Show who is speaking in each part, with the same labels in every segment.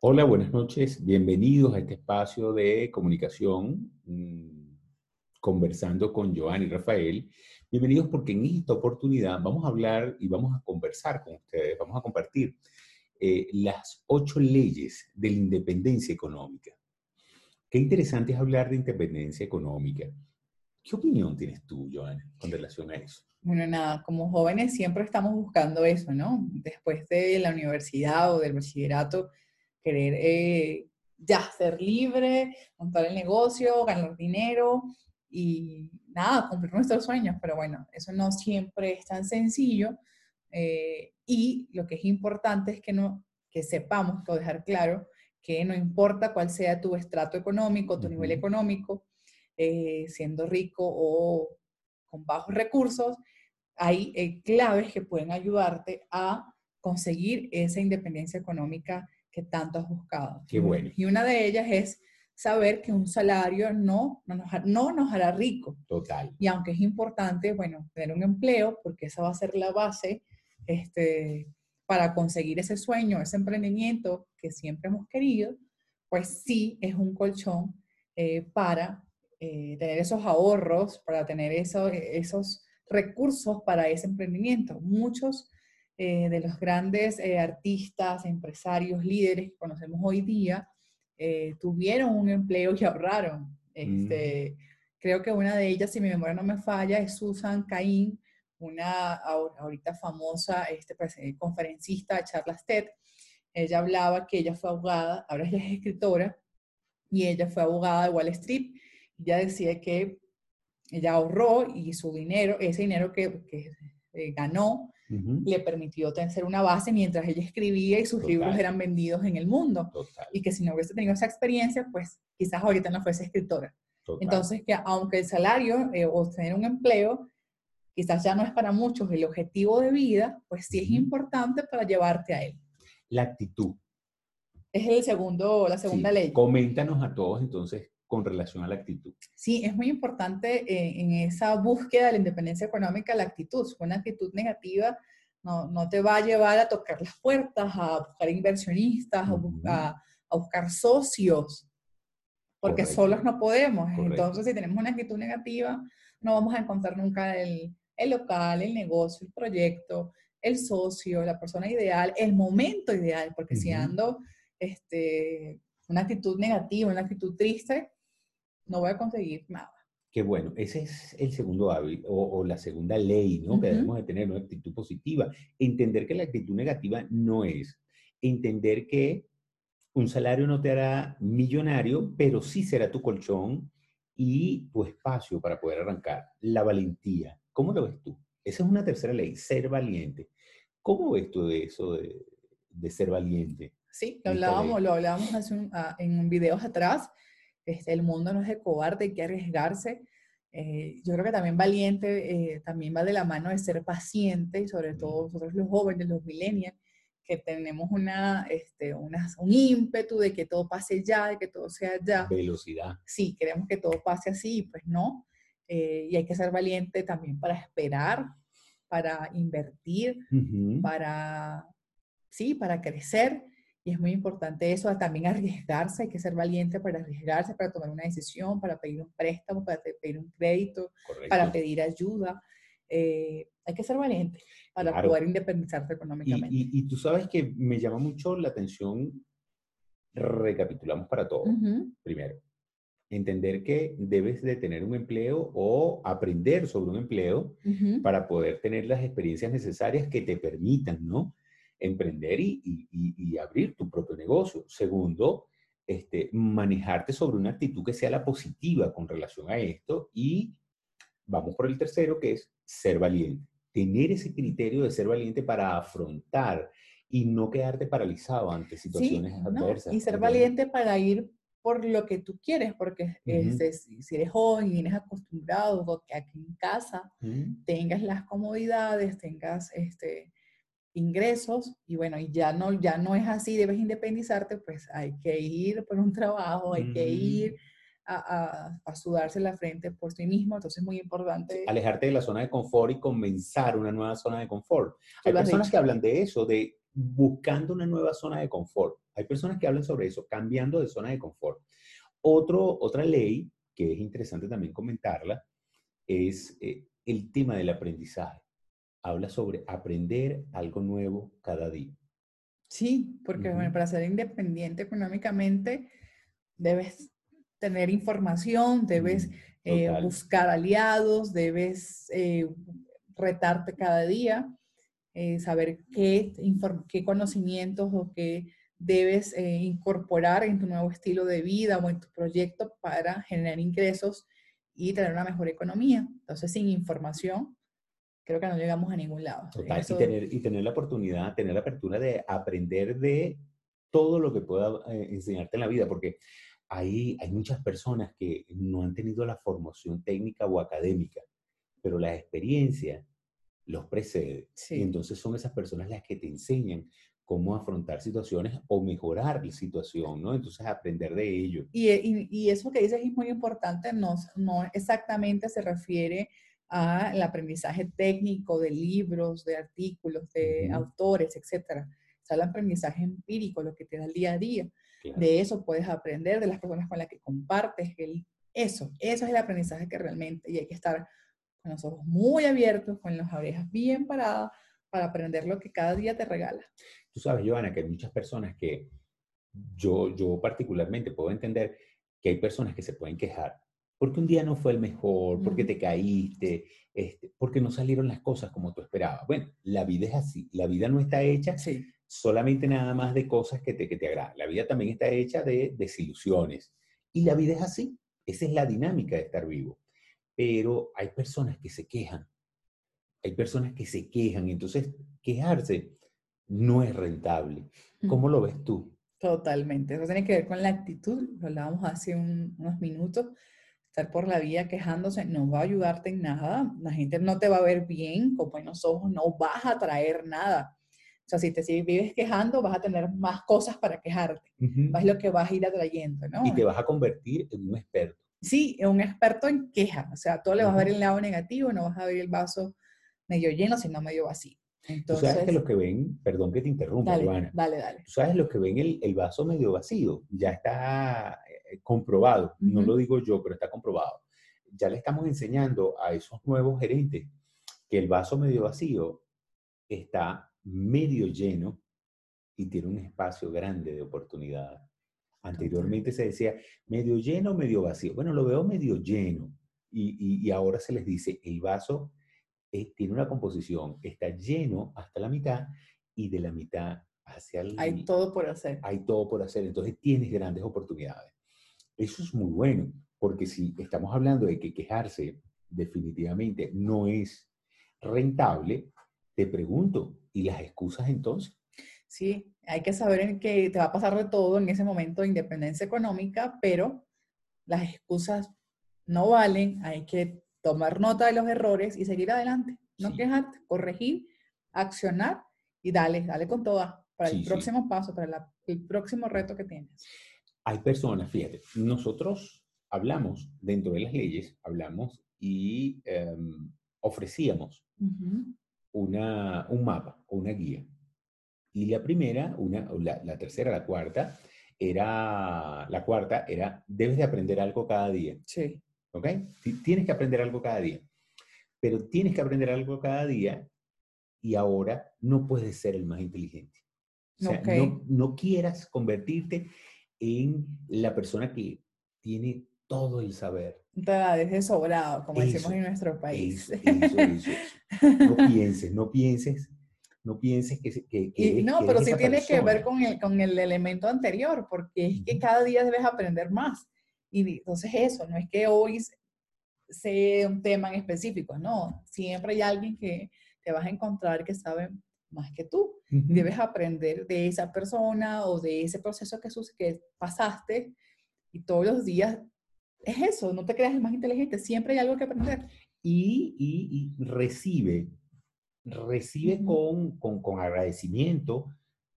Speaker 1: Hola, buenas noches. Bienvenidos a este espacio de comunicación, mmm, conversando con Joan y Rafael. Bienvenidos porque en esta oportunidad vamos a hablar y vamos a conversar con ustedes, vamos a compartir eh, las ocho leyes de la independencia económica. Qué interesante es hablar de independencia económica. ¿Qué opinión tienes tú, Joan, con relación a eso?
Speaker 2: Bueno, nada, como jóvenes siempre estamos buscando eso, ¿no? Después de la universidad o del bachillerato, querer eh, ya ser libre, montar el negocio, ganar dinero y nada, cumplir nuestros sueños. Pero bueno, eso no siempre es tan sencillo. Eh, y lo que es importante es que, no, que sepamos, o dejar claro, que no importa cuál sea tu estrato económico, tu nivel económico, eh, siendo rico o con bajos recursos, hay claves que pueden ayudarte a conseguir esa independencia económica que tanto has buscado.
Speaker 1: Qué bueno.
Speaker 2: Y una de ellas es saber que un salario no, no, nos, no nos hará rico.
Speaker 1: Total.
Speaker 2: Y aunque es importante, bueno, tener un empleo, porque esa va a ser la base este, para conseguir ese sueño, ese emprendimiento que siempre hemos querido, pues sí es un colchón eh, para eh, tener esos ahorros, para tener eso, esos recursos para ese emprendimiento. Muchos eh, de los grandes eh, artistas, empresarios, líderes que conocemos hoy día, eh, tuvieron un empleo y ahorraron. Este, mm. Creo que una de ellas, si mi memoria no me falla, es Susan Cain, una ahorita famosa este, pues, conferencista de charlas TED. Ella hablaba que ella fue abogada, ahora ella es escritora, y ella fue abogada de Wall Street. Ella decía que ella ahorró y su dinero, ese dinero que, que ganó, le permitió tener una base mientras ella escribía y sus libros eran vendidos en el mundo. Y que si no hubiese tenido esa experiencia, pues quizás ahorita no fuese escritora. Entonces, que aunque el salario eh, o tener un empleo quizás ya no es para muchos el objetivo de vida, pues sí es importante para llevarte a él.
Speaker 1: La actitud.
Speaker 2: Es el segundo, la segunda ley.
Speaker 1: Coméntanos a todos entonces con relación a la actitud.
Speaker 2: Sí, es muy importante eh, en esa búsqueda de la independencia económica la actitud. Una actitud negativa no, no, te va a llevar a tocar las puertas, a buscar inversionistas, a, buscar, a, buscar socios, porque solos no podemos. Entonces, si tenemos una actitud negativa, no vamos a encontrar nunca el, el local, el negocio, el proyecto, el socio, la persona ideal, el momento ideal, porque si ando este, una actitud negativa, una actitud triste, no voy a conseguir nada.
Speaker 1: Qué bueno, ese es el segundo hábito o, la segunda ley, ¿no? Que debemos de tener una actitud positiva. Entender que la actitud negativa no es. Entender que un salario no te hará millonario, pero sí será tu colchón y tu espacio para poder arrancar. La valentía. ¿Cómo lo ves tú? Esa es una tercera ley, ser valiente. ¿Cómo ves tú de eso de, de ser valiente?
Speaker 2: Sí, lo hablábamos, lo hablábamos hace un, uh, en videos atrás este, el mundo no es de cobarde, hay que arriesgarse. Eh, yo creo que también valiente eh, también va de la mano de ser paciente, y sobre todo nosotros los jóvenes, los millennials, que tenemos una, este, una, un ímpetu de que todo pase ya, de que todo sea ya.
Speaker 1: Velocidad.
Speaker 2: Sí, queremos que todo pase así, pues no. Eh, y hay que ser valiente también para esperar, para invertir, para, sí, para crecer. Y es muy importante eso, también arriesgarse, hay que ser valiente para arriesgarse, para tomar una decisión, para pedir un préstamo, para pedir un crédito, para pedir ayuda. Eh, hay que ser valiente para poder independizarse económicamente.
Speaker 1: Y, tú sabes que me llama mucho la atención, recapitulamos para todos. Primero, entender que debes de tener un empleo o aprender sobre un empleo para poder tener las experiencias necesarias que te permitan, ¿no? Emprender y, abrir tu propio negocio. Segundo, este, manejarte sobre una actitud que sea la positiva con relación a esto. Y vamos por el tercero, que es ser valiente. Tener ese criterio de ser valiente para afrontar y no quedarte paralizado ante situaciones adversas.
Speaker 2: Y ser valiente para ir por lo que tú quieres, porque este, si, eres joven y vienes acostumbrado a que aquí en casa tengas las comodidades, tengas este, ingresos y bueno, y ya no, ya no es así, debes independizarte, pues hay que ir por un trabajo, hay que ir a, a, sudarse la frente por sí mismo, entonces es muy importante.
Speaker 1: Alejarte de la zona de confort y comenzar una nueva zona de confort. Hay personas que hablan de eso, de buscando una nueva zona de confort. Hay personas que hablan sobre eso, cambiando de zona de confort. Otro, otra ley que es interesante también comentarla es eh, el tema del aprendizaje. Habla sobre aprender algo nuevo cada día.
Speaker 2: Sí, porque bueno, para ser independiente económicamente debes tener información, debes eh, buscar aliados, debes eh, retarte cada día, eh, saber qué, qué conocimientos o qué debes incorporar en tu nuevo estilo de vida o en tu proyecto para generar ingresos y tener una mejor economía. Entonces, sin información, creo que no llegamos a ningún lado.
Speaker 1: Total, y, tener, y tener la oportunidad, tener la apertura de aprender de todo lo que pueda enseñarte en la vida, porque hay, hay muchas personas que no han tenido la formación técnica o académica, pero la experiencia los precede. Y entonces son esas personas las que te enseñan cómo afrontar situaciones o mejorar la situación, ¿no? Entonces aprender de ello.
Speaker 2: Y, y, eso que dices es muy importante, no, no exactamente se refiere al aprendizaje técnico de libros, de artículos, de autores, etcétera. Es el aprendizaje empírico, lo que te da el día a día. De eso puedes aprender, de las personas con las que compartes. El, eso, eso es el aprendizaje que realmente, y hay que estar con los ojos muy abiertos, con las orejas bien paradas, para aprender lo que cada día te regala.
Speaker 1: Tú sabes, Joana, que hay muchas personas que yo, yo particularmente puedo entender que hay personas que se pueden quejar porque un día no fue el mejor, porque te caíste, este, porque no salieron las cosas como tú esperabas. Bueno, la vida es así, la vida no está hecha sí solamente nada más de cosas que te, que te agradan. La vida también está hecha de desilusiones. Y la vida es así. Esa es la dinámica de estar vivo. Pero hay personas que se quejan. Hay personas que se quejan. Entonces, quejarse no es rentable. ¿Cómo lo ves tú?
Speaker 2: Totalmente. Eso tiene que ver con la actitud. Lo hablábamos hace unos minutos. Estar por la vida quejándose no va a ayudarte en nada. La gente no te va a ver bien, con buenos ojos, no vas a traer nada. O sea, si te vives quejando, vas a tener más cosas para quejarte. Es lo que vas a ir atrayendo, ¿no?
Speaker 1: Y te vas a convertir en un experto.
Speaker 2: Sí, en un experto en queja. O sea, todo le vas a ver el lado negativo, no vas a ver el vaso medio lleno, sino medio vacío.
Speaker 1: Entonces, Tú sabes que los que ven, perdón que te interrumpa,
Speaker 2: dale, Dale, dale.
Speaker 1: Tú sabes los que ven el, el vaso medio vacío, ya está eh, comprobado, no lo digo yo, pero está comprobado. Ya le estamos enseñando a esos nuevos gerentes que el vaso medio vacío está medio lleno y tiene un espacio grande de oportunidad. Anteriormente se decía medio lleno, medio vacío. Bueno, lo veo medio lleno y, y, ahora se les dice el vaso eh, tiene una composición, está lleno hasta la mitad y de la mitad hacia el...
Speaker 2: Hay todo por hacer.
Speaker 1: Hay todo por hacer, entonces tienes grandes oportunidades. Eso es muy bueno, porque si estamos hablando de que quejarse definitivamente no es rentable, te pregunto, ¿y las excusas entonces?
Speaker 2: Sí, hay que saber que te va a pasar de todo en ese momento de independencia económica, pero las excusas no valen, hay que tomar nota de los errores y seguir adelante, no quejarte, corregir, accionar y dale, dale con toda para el próximo paso, para el próximo reto que tienes.
Speaker 1: Hay personas, fíjate, nosotros hablamos dentro de las leyes, hablamos y em, ofrecíamos una, un mapa o una guía. Y la primera, una, la, la, tercera, la cuarta, era, la cuarta era, debes de aprender algo cada día.
Speaker 2: Sí.
Speaker 1: ¿Ok? Tienes que aprender algo cada día. Pero tienes que aprender algo cada día y ahora no puedes ser el más inteligente. O sea, no, no quieras convertirte en la persona que tiene todo el saber.
Speaker 2: Te sobrado, como decimos en nuestro país.
Speaker 1: No pienses, no pienses, no pienses que... que,
Speaker 2: no, pero sí tiene que ver con el, con el elemento anterior, porque es que cada día debes aprender más. Y entonces eso, no es que hoy sea un tema en específico, no. Siempre hay alguien que te vas a encontrar que sabe más que tú. Debes aprender de esa persona o de ese proceso que, que pasaste y todos los días es eso, no te creas el más inteligente, siempre hay algo que aprender.
Speaker 1: Y, y, recibe, recibe con, con, con, agradecimiento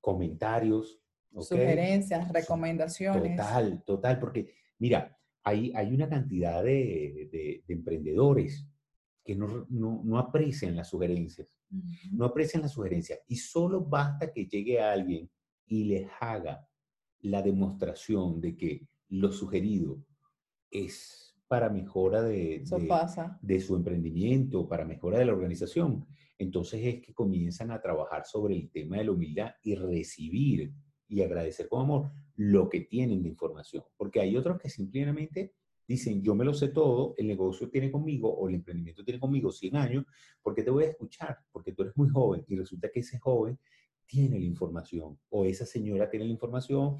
Speaker 1: comentarios.
Speaker 2: Sugerencias, recomendaciones.
Speaker 1: Total, total, porque mira, hay, hay una cantidad de, de, emprendedores que no, no, no, aprecian las sugerencias, no aprecian las sugerencias y solo basta que llegue alguien y les haga la demostración de que lo sugerido es para mejora de, de, su emprendimiento, para mejora de la organización. Entonces es que comienzan a trabajar sobre el tema de la humildad y recibir y agradecer con amor lo que tienen de información. Porque hay otros que simplemente dicen, yo me lo sé todo, el negocio tiene conmigo o el emprendimiento tiene conmigo 100 años, porque te voy a escuchar? Porque tú eres muy joven y resulta que ese joven tiene la información o esa señora tiene la información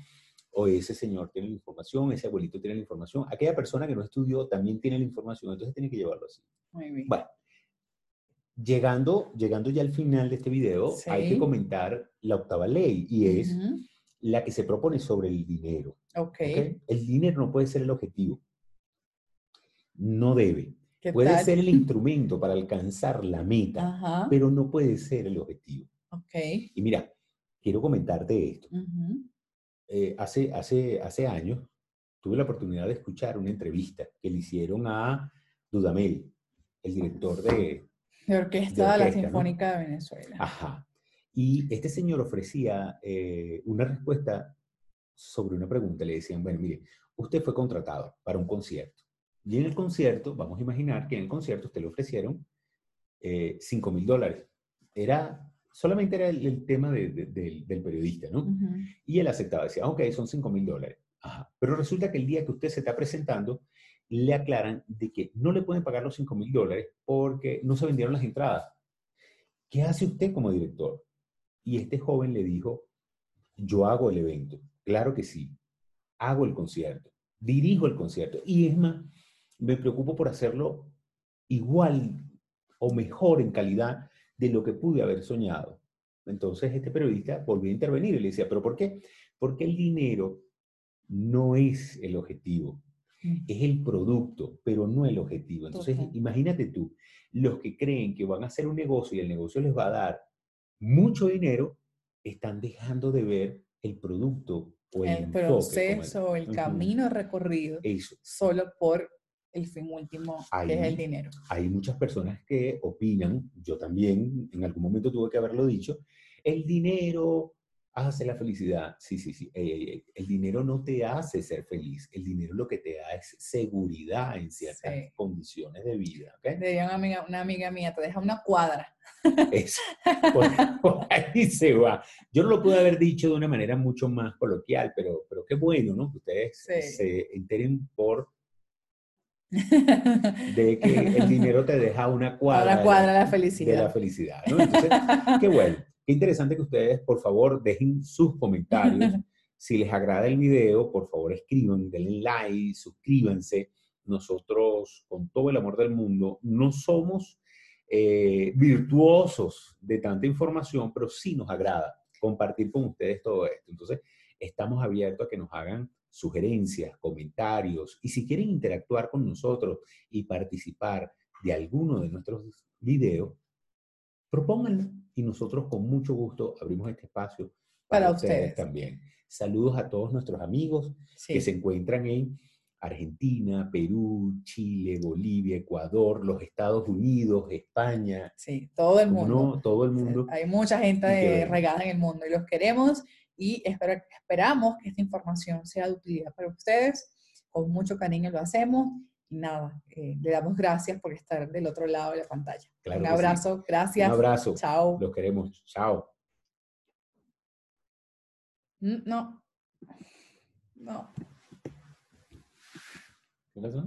Speaker 1: o ese señor tiene la información, ese abuelito tiene la información, aquella persona que no estudió también tiene la información, entonces tiene que llevarlo así.
Speaker 2: Muy bien.
Speaker 1: Bueno, llegando, llegando ya al final de este video, hay que comentar la octava ley y es la que se propone sobre el dinero.
Speaker 2: Okay.
Speaker 1: El dinero no puede ser el objetivo. No debe. Puede ser el instrumento para alcanzar la meta, pero no puede ser el objetivo.
Speaker 2: Okay.
Speaker 1: Y mira, quiero comentarte esto. Eh, hace, hace, hace años tuve la oportunidad de escuchar una entrevista que le hicieron a Dudamel, el director de...
Speaker 2: De orquesta de, la Sinfónica de Venezuela.
Speaker 1: Ajá. Y este señor ofrecía eh, una respuesta sobre una pregunta. Le decían, bueno, mire, usted fue contratado para un concierto. Y en el concierto, vamos a imaginar que en el concierto usted le ofrecieron eh, 5 mil dólares. Era solamente era el, tema del periodista, ¿no? Y él aceptaba, decía, ok, son 5 mil dólares. Pero resulta que el día que usted se está presentando, le aclaran de que no le pueden pagar los 5 mil dólares porque no se vendieron las entradas. ¿Qué hace usted como director? Y este joven le dijo, yo hago el evento. Claro que sí. Hago el concierto. Dirijo el concierto. Y es más, me preocupo por hacerlo igual o mejor en calidad de lo que pude haber soñado. Entonces este periodista volvió a intervenir y le decía, ¿pero por qué? Porque el dinero no es el objetivo, mm. es el producto, pero no el objetivo. Entonces imagínate tú, los que creen que van a hacer un negocio y el negocio les va a dar mucho dinero, están dejando de ver el producto o
Speaker 2: el, proceso, el, camino recorrido, solo por el fin último, que es el dinero.
Speaker 1: Hay muchas personas que opinan, yo también en algún momento tuve que haberlo dicho, el dinero hace la felicidad. Sí, sí, sí. Eh, el dinero no te hace ser feliz. El dinero lo que te da es seguridad en ciertas condiciones de vida. ¿okay?
Speaker 2: Decía una amiga, una amiga mía, te deja una cuadra.
Speaker 1: Eso. Por, ahí se va. Yo no lo pude haber dicho de una manera mucho más coloquial, pero, pero qué bueno, ¿no? Que ustedes se enteren por de que el dinero te deja una cuadra,
Speaker 2: una cuadra de, la, felicidad.
Speaker 1: De la felicidad ¿no? Entonces, qué bueno. Qué interesante que ustedes, por favor, dejen sus comentarios. Si les agrada el video, por favor, escriban, denle like, suscríbanse. Nosotros, con todo el amor del mundo, no somos eh, virtuosos de tanta información, pero sí nos agrada compartir con ustedes todo esto. Entonces, estamos abiertos a que nos hagan sugerencias, comentarios y si quieren interactuar con nosotros y participar de alguno de nuestros videos, propónganlo y nosotros con mucho gusto abrimos este espacio para, ustedes. también. Saludos a todos nuestros amigos que se encuentran en Argentina, Perú, Chile, Bolivia, Ecuador, los Estados Unidos, España.
Speaker 2: Sí, todo el mundo.
Speaker 1: todo el mundo.
Speaker 2: Hay mucha gente regada en el mundo y los queremos y esperamos que esta información sea de utilidad para ustedes. Con mucho cariño lo hacemos y nada, eh, le damos gracias por estar del otro lado de la pantalla. Un abrazo, gracias.
Speaker 1: Un abrazo.
Speaker 2: Chao.
Speaker 1: Los queremos. Chao.
Speaker 2: Mm, no. No.
Speaker 1: ¿Qué pasó?